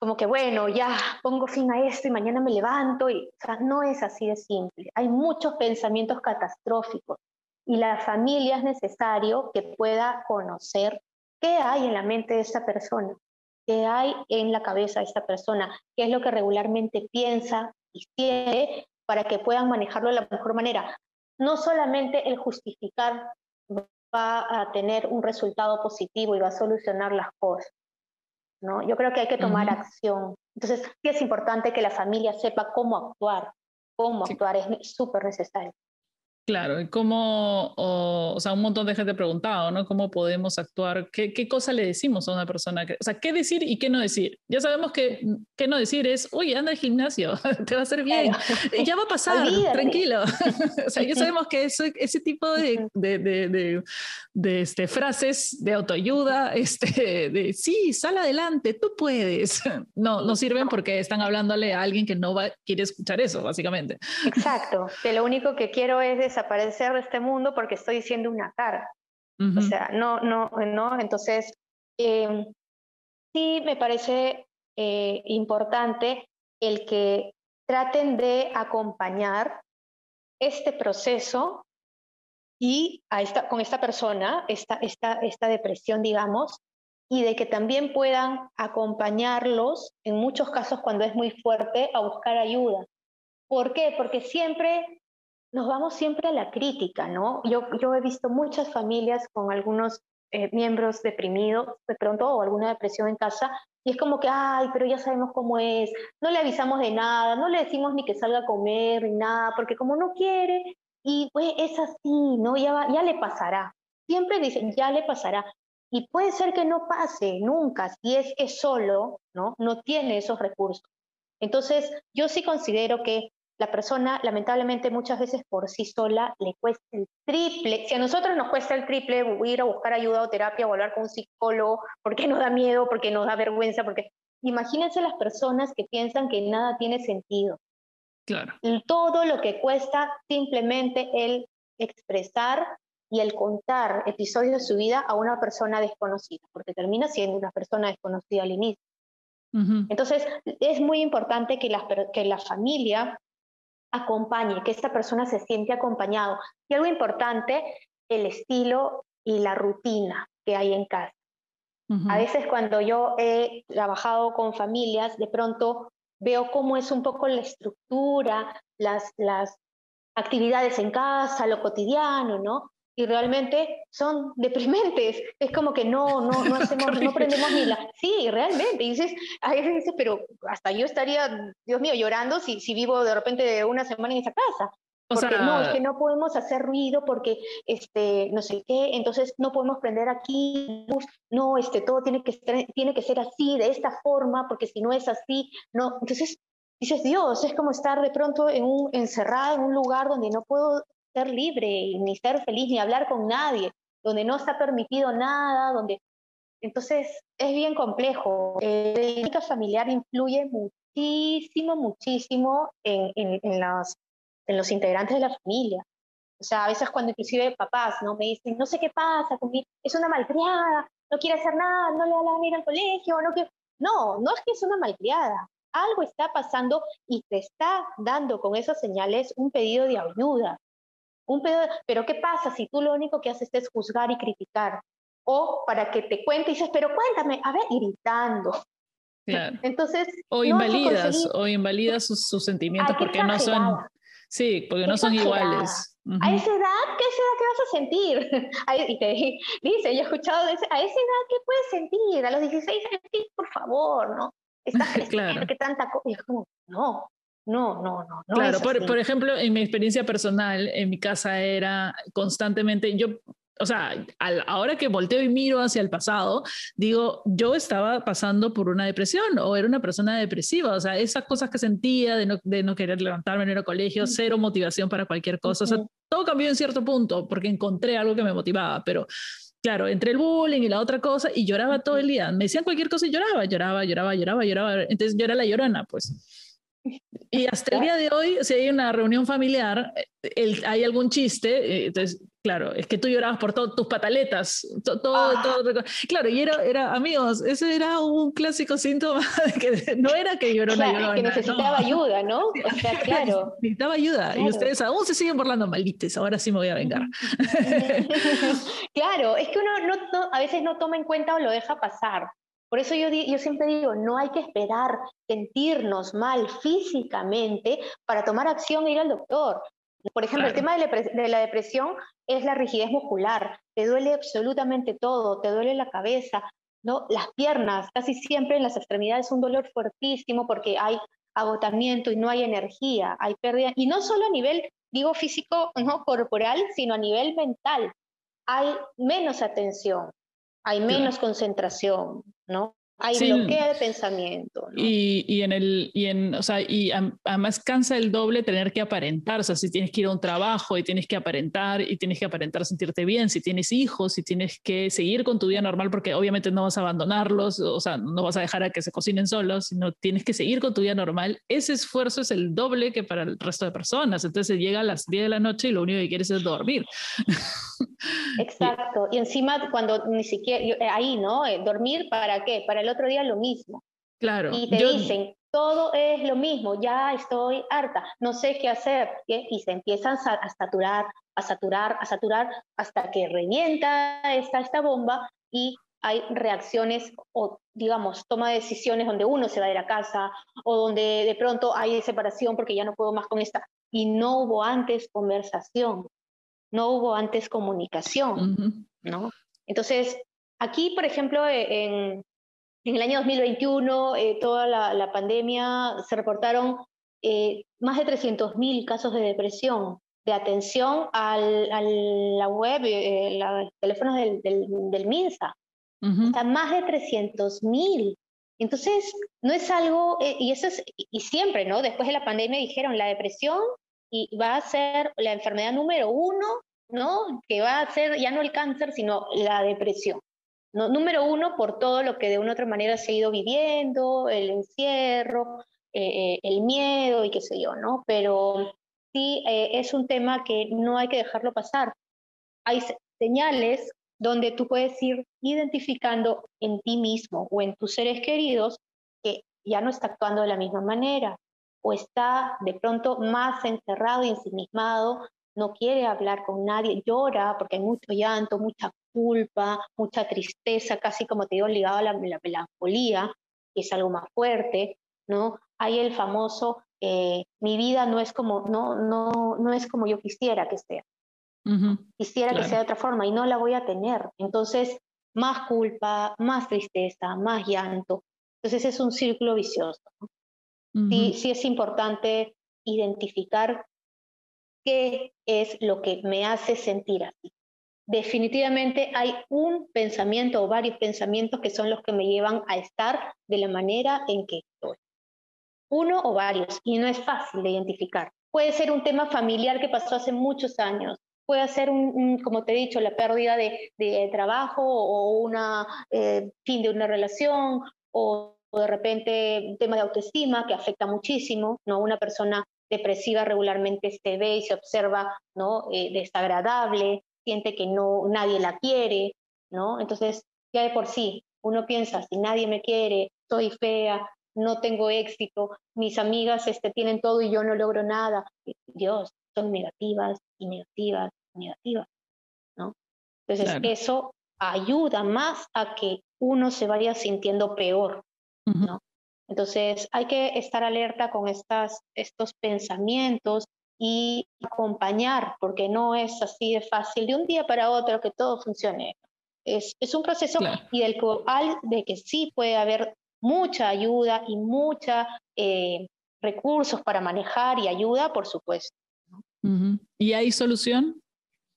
como que bueno, ya pongo fin a esto y mañana me levanto, y, no es así de simple. Hay muchos pensamientos catastróficos y la familia es necesario que pueda conocer qué hay en la mente de esta persona, qué hay en la cabeza de esta persona, qué es lo que regularmente piensa y quiere para que puedan manejarlo de la mejor manera. No solamente el justificar va a tener un resultado positivo y va a solucionar las cosas, ¿no? Yo creo que hay que tomar acción. Entonces, sí es importante que la familia sepa cómo actuar, cómo actuar, es súper necesario. Claro, y cómo, o, sea, un montón de gente ha preguntado, ¿no? ¿Cómo podemos actuar? ¿Qué, ¿Qué, cosa le decimos a una persona? Que, o sea, ¿qué decir y qué no decir? Ya sabemos que qué no decir es, oye, anda al gimnasio, [laughs] te va a hacer bien, [laughs] ya va a pasar, tranquilo. [laughs] o sea, ya sabemos que eso, ese tipo de, de, de, de, este, frases de autoayuda, este, de sí, sal adelante, tú puedes, no, no sirven porque están hablándole a alguien que no va, quiere escuchar eso, básicamente. Exacto, que lo único que quiero es desaparecer de este mundo porque estoy diciendo una carga. O sea, no, no, no. Entonces, em, sí me parece eh, importante el que traten de acompañar este proceso y a esta, con esta persona, esta, esta, esta depresión, digamos, y de que también puedan acompañarlos, en muchos casos cuando es muy fuerte, a buscar ayuda. ¿Por qué? Porque siempre nos vamos siempre a la crítica, ¿no? Yo, yo he visto muchas familias con algunos eh, miembros deprimidos de pronto o alguna depresión en casa y es como que, ay, pero ya sabemos cómo es, no le avisamos de nada, no le decimos ni que salga a comer ni nada, porque como no quiere, y pues es así, ¿no? Ya, ya le pasará. Siempre dicen, ya le pasará. Y puede ser que no pase nunca, si es que solo, ¿no? No tiene esos recursos. Entonces, yo sí considero que la persona lamentablemente muchas veces por sí sola le cuesta el triple. Si a nosotros nos cuesta el triple ir a buscar ayuda o terapia o hablar con un psicólogo, porque nos da miedo, porque nos da vergüenza, porque imagínense las personas que piensan que nada tiene sentido. Claro. Y todo lo que cuesta simplemente el expresar y el contar episodios de su vida a una persona desconocida, porque termina siendo una persona desconocida al inicio. Entonces, es muy importante que la, que la familia acompañe, que esta persona se siente acompañado. Y algo importante, el estilo y la rutina que hay en casa. A veces cuando yo he trabajado con familias, de pronto veo cómo es un poco la estructura, las, las actividades en casa, lo cotidiano, ¿no? Y realmente son deprimentes. Es como que no, no, no hacemos, no prendemos ni la... Sí, realmente. Y dices, a veces dices, pero hasta yo estaría, Dios mío, llorando si, si vivo de repente una semana en esa casa. Porque no, es que no podemos hacer ruido porque, este, no sé qué, entonces no podemos prender aquí, no, este, todo tiene que, tiene que ser así, de esta forma, porque si no es así, no. Entonces dices, Dios, es como estar de pronto en un, encerrada en un lugar donde no puedo ser libre, ni ser feliz, ni hablar con nadie, donde no está permitido nada, donde... Entonces, es bien complejo. Eh, la dinámica familiar influye muchísimo, muchísimo en, en, los, integrantes de la familia. O sea, a veces cuando inclusive papás no me dicen, no sé qué pasa, es una malcriada, no quiere hacer nada, no le da la ir al colegio, no quiere... No, no es que es una malcriada. Algo está pasando y te está dando con esas señales un pedido de ayuda. Un pero ¿qué pasa si tú lo único que haces es juzgar y criticar? O para que te cuente y dices, pero cuéntame, a ver, gritando. Claro. Entonces, o invalidas, o invalidas sus, sentimientos porque no son, sí, porque no son iguales. A esa edad, ¿qué edad que vas a sentir? [laughs] y te [laughs] dice, yo he escuchado, de ese, a esa edad, ¿qué puedes sentir? A los 16 años, por favor, ¿no? Estás [laughs] claro. que tanta cosa. Y es como, no, no, no, no. claro, por, ejemplo, en mi experiencia personal, en mi casa era constantemente, yo, o sea, ahora que volteo y miro hacia el pasado, digo, yo estaba pasando por una depresión o era una persona depresiva, o sea, esas cosas que sentía de no, de no querer levantarme en el colegio, cero motivación para cualquier cosa, o sea, todo cambió en cierto punto porque encontré algo que me motivaba, pero claro, entre el bullying y la otra cosa, y lloraba todo el día. Me decían cualquier cosa y lloraba, lloraba, lloraba, lloraba, lloraba. Entonces yo era la llorona, pues. Y hasta el día de hoy, si hay una reunión familiar, el, hay algún chiste, eh, entonces, claro, es que tú llorabas por todas tus pataletas, todo, ah. todo, claro, y era, era, amigos, ese era un clásico síntoma [laughs] de que no era que lloró claro, que necesitaba ayuda, ¿no? [laughs] O sea, [laughs] claro. Necesitaba ayuda, y ustedes aún se siguen burlando, maldites, ahora sí me voy a vengar. claro, es que uno no, a veces no toma en cuenta o lo deja pasar. Por eso yo, yo siempre digo, no hay que esperar sentirnos mal físicamente para tomar acción e ir al doctor. Por ejemplo, el tema de la depresión es la rigidez muscular. Te duele absolutamente todo, te duele la cabeza, ¿no? las piernas, casi siempre en las extremidades un dolor fuertísimo porque hay agotamiento y no hay energía, hay pérdida, y no solo a nivel digo físico, no corporal, sino a nivel mental. Hay menos atención, hay menos concentración, ¿no? Hay bloqueo de pensamiento. Y, y, en el, y, en, o sea, y además cansa el doble tener que aparentar. O sea, si tienes que ir a un trabajo y tienes que aparentar y tienes que aparentar sentirte bien, si tienes hijos, si tienes que seguir con tu vida normal, porque obviamente no vas a abandonarlos, o sea, no vas a dejar a que se cocinen solos, sino tienes que seguir con tu vida normal. Ese esfuerzo es el doble que para el resto de personas. Entonces llega a las 10 de la noche y lo único que quieres es dormir. [laughs] Exacto. Y encima cuando ni siquiera, eh, ahí, ¿no? Eh, dormir para qué? Para el otro día lo mismo. Claro. Y te dicen, todo es lo mismo, ya estoy harta, no sé qué hacer. Y se empiezan a saturar, a saturar, a saturar, hasta que revienta esta, esta bomba y hay reacciones o, digamos, toma de decisiones donde uno se va a ir a casa o donde de pronto hay separación porque ya no puedo más con esta. Y no hubo antes conversación, no hubo antes comunicación, ¿no? Entonces, aquí, por ejemplo, en, en el año 2021, eh, toda la, pandemia, se reportaron eh, más de 300.000 casos de depresión, de atención al, a la web, eh, los teléfonos del, del, MINSA. más de 300.000. Entonces, no es algo, y eso es, y siempre, ¿no? Después de la pandemia dijeron, la depresión y va a ser la enfermedad número uno, ¿no? Que va a ser ya no el cáncer, sino la depresión. Número uno, por todo lo que de una u otra manera se ha ido viviendo, el encierro, eh, eh, el miedo y qué sé yo, ¿no? Pero sí eh, es un tema que no hay que dejarlo pasar. Hay señales donde tú puedes ir identificando en ti mismo o en tus seres queridos que ya no está actuando de la misma manera o está de pronto más encerrado y ensimismado, no quiere hablar con nadie, llora porque hay mucho llanto, mucha culpa, mucha tristeza, casi como te digo, ligado a la, melancolía, que es algo más fuerte, ¿no? Hay el famoso, eh, mi vida no es como, no, no, no es como yo quisiera que sea. quisiera que sea de otra forma y no la voy a tener. Entonces, más culpa, más tristeza, más llanto. Entonces es un círculo vicioso. Sí, sí es importante identificar qué es lo que me hace sentir así definitivamente hay un pensamiento o varios pensamientos que son los que me llevan a estar de la manera en que estoy. Uno o varios, y no es fácil de identificar. Puede ser un tema familiar que pasó hace muchos años, puede ser, un, como te he dicho, la pérdida de, trabajo o una eh, fin de una relación o, de repente un tema de autoestima que afecta muchísimo, ¿no? Una persona depresiva regularmente se ve y se observa ¿no? Eh, desagradable, siente que no, nadie la quiere, ¿no? Entonces, ya de por sí, uno piensa, si nadie me quiere, soy fea, no tengo éxito, mis amigas este, tienen todo y yo no logro nada. Dios, son negativas y negativas y negativas, ¿no? Entonces, eso ayuda más a que uno se vaya sintiendo peor, ¿no? Entonces, hay que estar alerta con estas, estos pensamientos y acompañar, porque no es así de fácil de un día para otro que todo funcione. Es, es un proceso y del cual de que sí puede haber mucha ayuda y mucha eh, recursos para manejar y ayuda, por supuesto. ¿Y hay solución?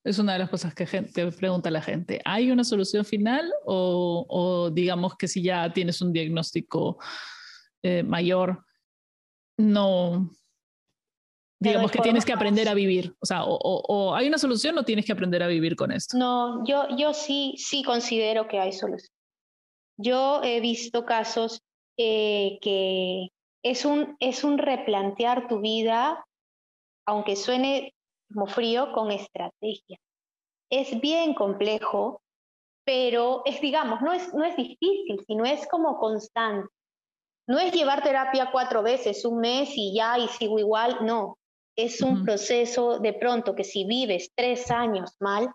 Es una de las cosas que gente, pregunta la gente. ¿Hay una solución final o, o digamos que si ya tienes un diagnóstico eh, mayor, no, digamos que tienes que aprender a vivir? O sea, o, hay una solución o tienes que aprender a vivir con esto? No, yo, yo sí, sí considero que hay solución. Yo he visto casos eh, que es un, es un replantear tu vida, aunque suene como frío, con estrategia. Es bien complejo, pero es, digamos, no es, no es difícil, sino es como constante. No es llevar terapia cuatro veces, un mes y ya, y sigo igual, no. Es un proceso de pronto que si vives tres años mal,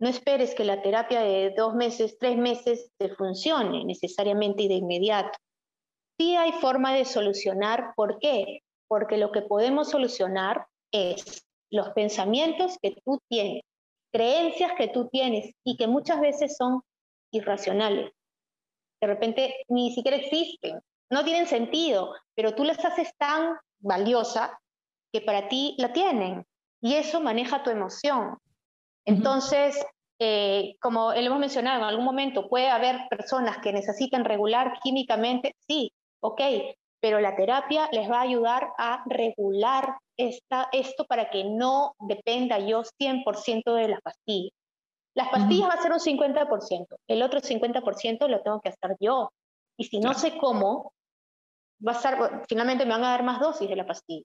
no esperes que la terapia de dos meses, tres meses te funcione necesariamente y de inmediato. Sí hay forma de solucionar. ¿Por qué? Porque lo que podemos solucionar es los pensamientos que tú tienes, creencias que tú tienes y que muchas veces son irracionales. De repente ni siquiera existen, no tienen sentido, pero tú las haces tan valiosa que para ti la tienen. y eso maneja tu emoción. Entonces, eh, como lo hemos mencionado en algún momento, puede haber personas que necesitan regular químicamente, sí, ok, pero la terapia les va a ayudar a regular esta, esto para que no dependa yo 100% de las pastillas. Las pastillas va a ser un 50%, el otro 50% lo tengo que hacer yo. Y si no sé cómo, va a estar, finalmente me van a dar más dosis de la pastilla.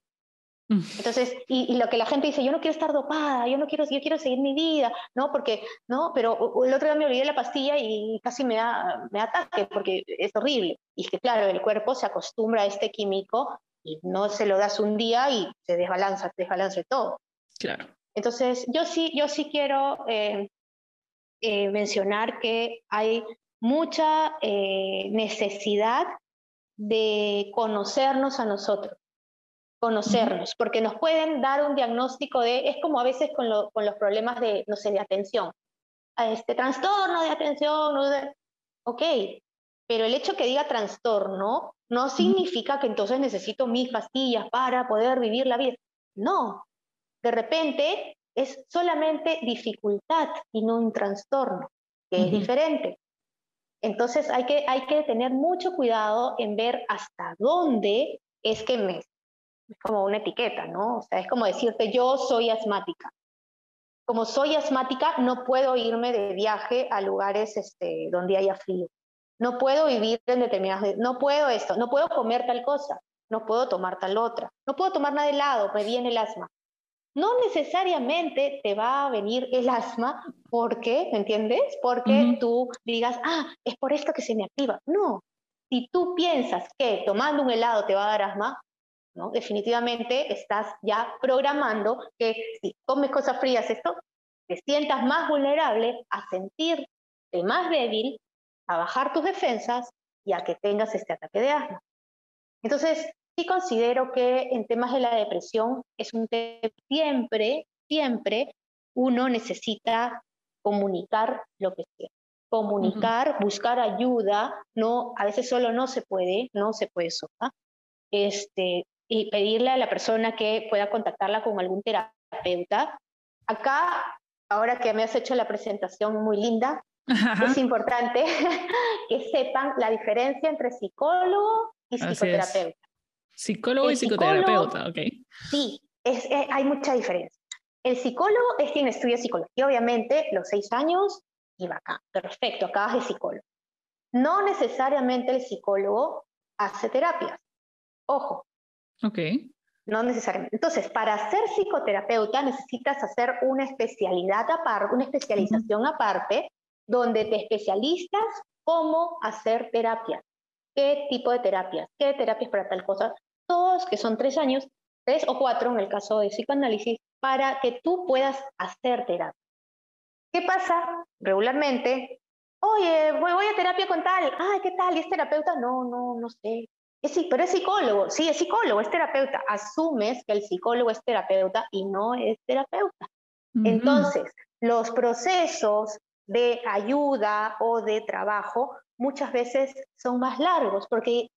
Entonces, y, lo que la gente dice, yo no quiero estar dopada, yo no quiero, yo quiero seguir mi vida, ¿no? Porque, ¿no? Pero el otro día me olvidé la pastilla y casi me da, me ataque porque es horrible. Y es que, claro, el cuerpo se acostumbra a este químico y no se lo das un día y se desbalanza, todo. Claro. Entonces, yo sí, yo sí quiero eh, eh, mencionar que hay mucha eh, necesidad de conocernos a nosotros conocernos, porque nos pueden dar un diagnóstico de, es como a veces con, con los problemas de, no sé, de atención, este trastorno de atención, ok, pero el hecho que diga trastorno no significa que entonces necesito mis pastillas para poder vivir la vida. No, de repente es solamente dificultad y no un trastorno, que es diferente. Entonces hay que, hay que tener mucho cuidado en ver hasta dónde es que me es como una etiqueta, ¿no? O sea, es como decirte, yo soy asmática. Como soy asmática, no puedo irme de viaje a lugares este, donde haya frío. No puedo vivir en determinados... No puedo esto, no puedo comer tal cosa, no puedo tomar tal otra, no puedo tomar nada de helado, me viene el asma. No necesariamente te va a venir el asma porque, ¿me entiendes? Porque tú digas, ah, es por esto que se me activa. No, si tú piensas que tomando un helado te va a dar asma, Definitivamente estás ya programando que si comes cosas frías, esto, te sientas más vulnerable a sentirte más débil, a bajar tus defensas y a que tengas este ataque de asma. Entonces, sí considero que en temas de la depresión es un tema siempre, siempre uno necesita comunicar lo que quiere. Comunicar, buscar ayuda, no, a veces solo no se puede, no se puede sola. Este, y pedirle a la persona que pueda contactarla con algún terapeuta. Acá, ahora que me has hecho la presentación muy linda, es importante [laughs] que sepan la diferencia entre psicólogo y psicoterapeuta. Psicólogo y psicoterapeuta, ok. Sí, es, eh, hay mucha diferencia. El psicólogo es quien estudia psicología, obviamente, los seis años y va acá. Perfecto, acabas de psicólogo. No necesariamente el psicólogo hace terapias. Ojo, Ok. No necesariamente. Entonces, para ser psicoterapeuta necesitas hacer una especialidad aparte, una especialización aparte, donde te especialistas cómo hacer terapia, qué tipo de terapias, qué terapias para tal cosa, todos que son tres años, tres o cuatro en el caso de psicoanálisis, para que tú puedas hacer terapia. ¿Qué pasa? Regularmente, oye, voy, voy a terapia con tal, ah, ¿qué tal? ¿Y es terapeuta? No, no, no sé sí, pero es psicólogo, sí, es psicólogo, es terapeuta. Asumes que el psicólogo es terapeuta y no es terapeuta. Entonces, los procesos de ayuda o de trabajo muchas veces son más largos, porque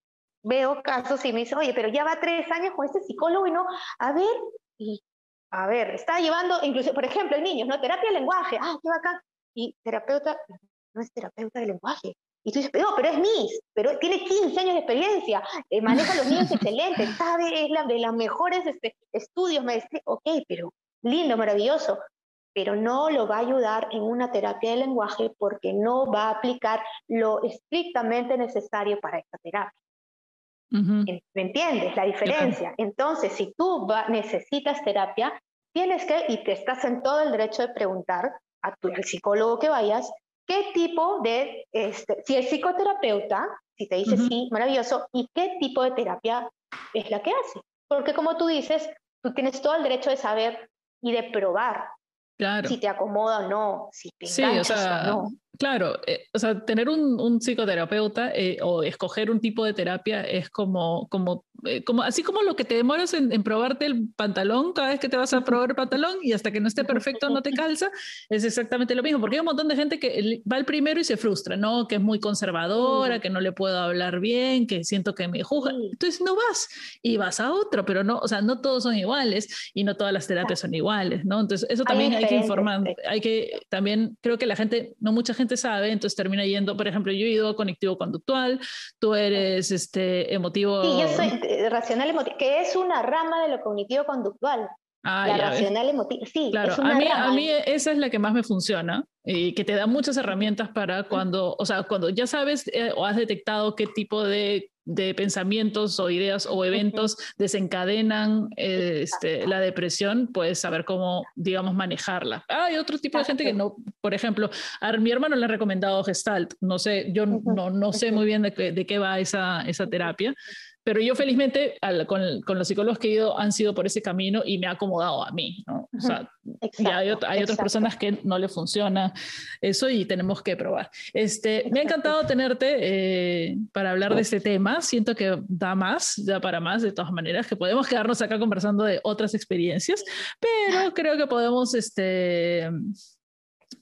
veo casos y me dicen, oye, pero ya va tres años con este psicólogo y no, a ver, y a ver, está llevando, incluso, por ejemplo, el niño, ¿no? Terapia de lenguaje, ah, qué bacán, y terapeuta, no es terapeuta de lenguaje, y tú dices, pero, pero es Miss, pero tiene 15 años de experiencia, eh, maneja a los niños excelentes, sabe, es la de los mejores este, estudios, maestría. Ok, pero lindo, maravilloso, pero no lo va a ayudar en una terapia de lenguaje porque no va a aplicar lo estrictamente necesario para esta terapia. ¿Me entiendes la diferencia? Entonces, si tú necesitas terapia, tienes que, y te estás en todo el derecho de preguntar a tu, al psicólogo que vayas, qué tipo de, este, si es psicoterapeuta, si te dice sí, maravilloso, y qué tipo de terapia es la que hace. Porque como tú dices, tú tienes todo el derecho de saber y de probar si te acomoda o no, si te Sí, o sea, Claro, eh, o sea, tener un, psicoterapeuta eh, o escoger un tipo de terapia es como, como, eh, como así como lo que te demoras en, probarte el pantalón cada vez que te vas a probar el pantalón y hasta que no esté perfecto no te [laughs] calza, es exactamente lo mismo, porque hay un montón de gente que va al primero y se frustra, ¿no? Que es muy conservadora, que no le puedo hablar bien, que siento que me juzga. Entonces no vas y vas a otro, pero no, o sea, no todos son iguales y no todas las terapias son iguales, ¿no? Entonces eso también hay, hay que informar, hay que también, creo que la gente, no mucha gente sabe, entonces termina yendo, por ejemplo, yo he ido a conectivo conductual, tú eres este, emotivo. Sí, yo soy eh, racional emotivo, que es una rama de lo cognitivo conductual. Ah, la racional emotiva, sí. Claro, a, mí, a mí esa es la que más me funciona y que te da muchas herramientas para cuando, o sea, cuando ya sabes eh, o has detectado qué tipo de de pensamientos o ideas o eventos desencadenan este, la depresión, puedes saber cómo, digamos, manejarla. hay otro tipo de gente que no, por ejemplo, a mi hermano le ha recomendado Gestalt, no sé, yo no, no sé muy bien de, de qué va esa, esa terapia, pero yo felizmente con, los psicólogos que he ido han sido por ese camino y me ha acomodado a mí. ¿no? O sea, hay, otras personas que no le funciona eso y tenemos que probar. Este, me ha encantado tenerte eh, para hablar de este tema. Siento que da más, da para más de todas maneras, que podemos quedarnos acá conversando de otras experiencias, pero creo que podemos... Este,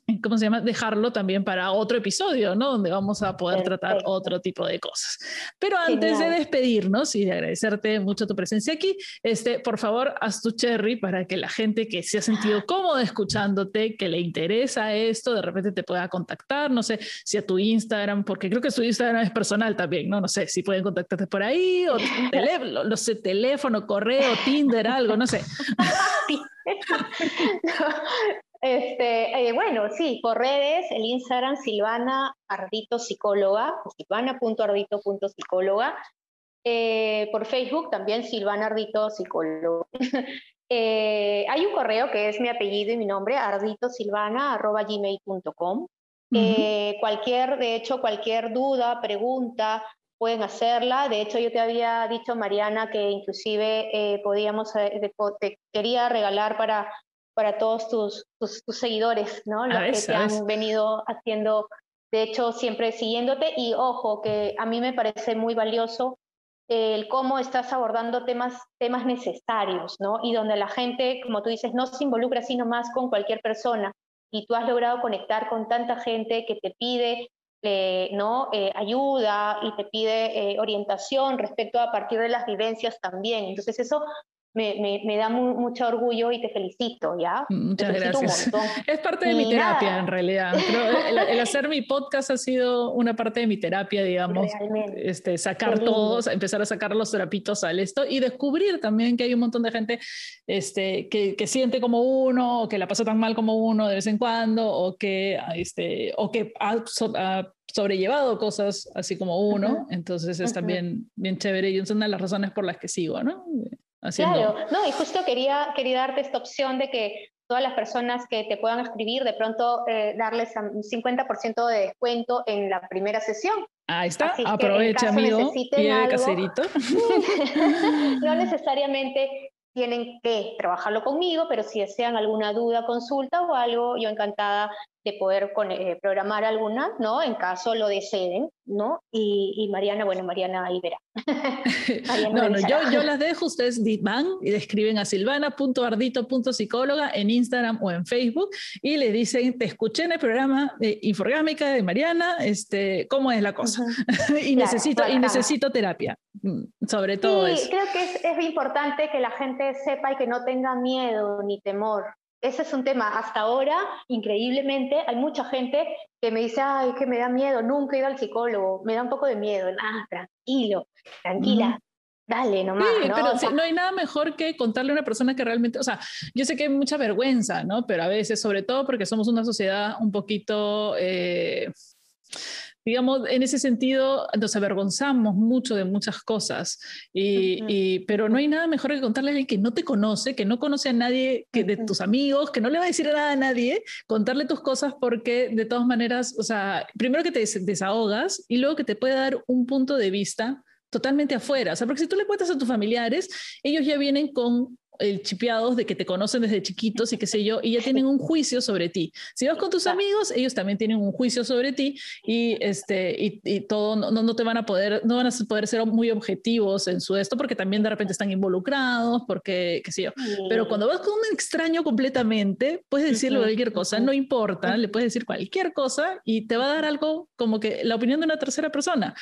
[laughs] ¿cómo se llama? Dejarlo también para otro episodio, ¿no? Donde vamos a poder tratar otro tipo de cosas. Pero antes de despedirnos y de agradecerte mucho tu presencia aquí, este, por favor, haz tu cherry para que la gente que se ha sentido cómoda escuchándote, que le interesa esto, de repente te pueda contactar, no sé, si a tu Instagram, porque creo que su Instagram es personal también, ¿no? No sé, si pueden contactarte por ahí, o [laughs] teléfono, no sé, teléfono, correo, Tinder, algo, no sé. [laughs] Este, eh, bueno, sí, por redes, el Instagram Silvana Ardito Psicóloga, silvana.ardito.psicóloga. Eh, por Facebook también Silvana Ardito Psicóloga. [laughs] Eh, hay un correo que es mi apellido y mi nombre, arditosilvana.gmail.com. cualquier, de hecho, cualquier duda, pregunta, pueden hacerla. De hecho, yo te había dicho, Mariana, que inclusive podíamos, te quería regalar para para todos tus, tus, seguidores, ¿no? Los que te han venido haciendo, de hecho, siempre siguiéndote. Y ojo, que a mí me parece muy valioso el cómo estás abordando temas, temas necesarios, ¿no? Y donde la gente, como tú dices, no se involucra sino más con cualquier persona. Y tú has logrado conectar con tanta gente que te pide eh, ¿no? Eh, ayuda y te pide eh, orientación respecto a partir de las vivencias también. Entonces eso me, me, da mucho orgullo y te felicito, ¿ya? Muchas gracias. [laughs] Es parte de mi terapia, en realidad. el, [laughs] hacer mi podcast ha sido una parte de mi terapia, digamos. Este, sacar todos, empezar a sacar los terapitos al esto y descubrir también que hay un montón de gente este, que, que siente como uno, o que la pasa tan mal como uno de vez en cuando, o que, este, o que ha, sobrellevado cosas así como uno. Entonces es también bien chévere y es una de las razones por las que sigo, ¿no? Claro, no, y justo quería, quería darte esta opción de que todas las personas que te puedan escribir, de pronto eh, darles un 50% de descuento en la primera sesión. Ahí está, aprovecha, amigo, pie caserito. [laughs] no [laughs] necesariamente tienen que trabajarlo conmigo, pero si desean alguna duda, consulta o algo, yo encantada de poder eh, programar alguna, ¿no? En caso lo deseen, ¿no? Y, Mariana, bueno, Mariana ahí verá. [laughs] no, no, yo, yo, las dejo, ustedes van y le escriben a silvana.ardito.psicóloga en Instagram o en Facebook y le dicen, te escuché en el programa de Inforgámica de Mariana, este, ¿cómo es la cosa? [laughs] y, necesito, y necesito terapia, mm, sobre todo sí, creo que es, es importante que la gente sepa y que no tenga miedo ni temor, ese es un tema. Hasta ahora, increíblemente, hay mucha gente que me dice, ay, que me da miedo, nunca he ido al psicólogo, me da un poco de miedo. Ah, tranquilo, tranquila. Dale nomás. Sí, pero no hay nada mejor que contarle a una persona que realmente, o sea, yo sé que hay mucha vergüenza, ¿no? Pero a veces, sobre todo porque somos una sociedad un poquito eh, digamos, en ese sentido nos avergonzamos mucho de muchas cosas, y, pero no hay nada mejor que contarle a alguien que no te conoce, que no conoce a nadie, que de tus amigos, que no le va a decir nada a nadie, contarle tus cosas porque de todas maneras, o sea, primero que te desahogas y luego que te puede dar un punto de vista totalmente afuera. O sea, porque si tú le cuentas a tus familiares, ellos ya vienen con el chipeados de que te conocen desde chiquitos y qué sé yo, y ya tienen un juicio sobre ti. Si vas con tus amigos, ellos también tienen un juicio sobre ti y, este, y, todo, no, no, te van a poder, no van a poder ser muy objetivos en su esto porque también de repente están involucrados, porque qué sé yo. Pero cuando vas con un extraño completamente, puedes decirle cualquier cosa, no importa, le puedes decir cualquier cosa y te va a dar algo como que la opinión de una tercera persona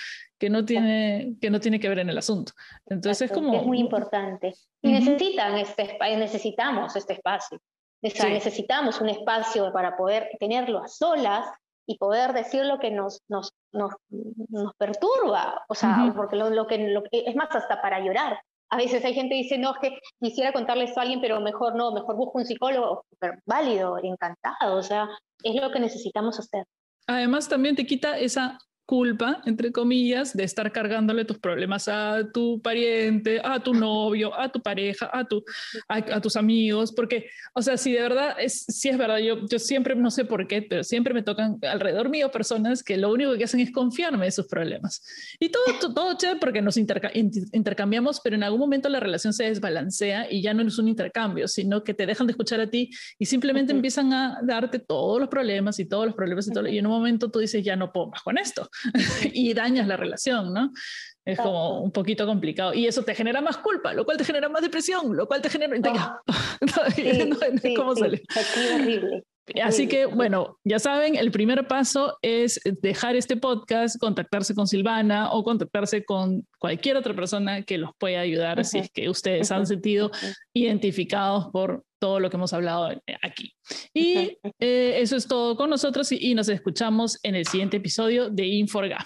que no tiene, que, no tiene que ver en el asunto. Entonces es como... Es muy importante. Y necesitan este, necesitamos este espacio. Necesitamos un espacio para poder tenerlo a solas y poder decir lo que nos, nos, nos, nos perturba. O sea, porque lo, lo, que, lo, es más hasta para llorar. A veces hay gente que dice, no, es que quisiera contarle esto a alguien, pero mejor no, mejor busco un psicólogo. Pero válido, encantado. O sea, es lo que necesitamos hacer. Además, también te quita esa culpa, entre comillas, de estar cargándole tus problemas a tu pariente, a tu novio, a tu pareja, a, tu, a, tus amigos, porque, o sea, si de verdad, es, si es verdad, yo, yo siempre, no sé por qué, pero siempre me tocan alrededor mío personas que lo único que hacen es confiarme de sus problemas. Y todo, todo, todo chévere porque nos intercambiamos, pero en algún momento la relación se desbalancea y ya no es un intercambio, sino que te dejan de escuchar a ti y simplemente empiezan a darte todos los problemas y todos los problemas y todo, y en un momento tú dices, ya no puedo más con esto. [laughs] y dañas la relación, ¿no? Es como un poquito complicado. Y eso te genera más culpa, lo cual te genera más depresión, lo cual te genera... ¿Cómo sale? horrible. Así que, bueno, ya saben, el primer paso es dejar este podcast, contactarse con Silvana o contactarse con cualquier otra persona que los pueda ayudar si es que ustedes han sentido identificados por todo lo que hemos hablado aquí. Y eh, eso es todo con nosotros y, y nos escuchamos en el siguiente episodio de Inforga.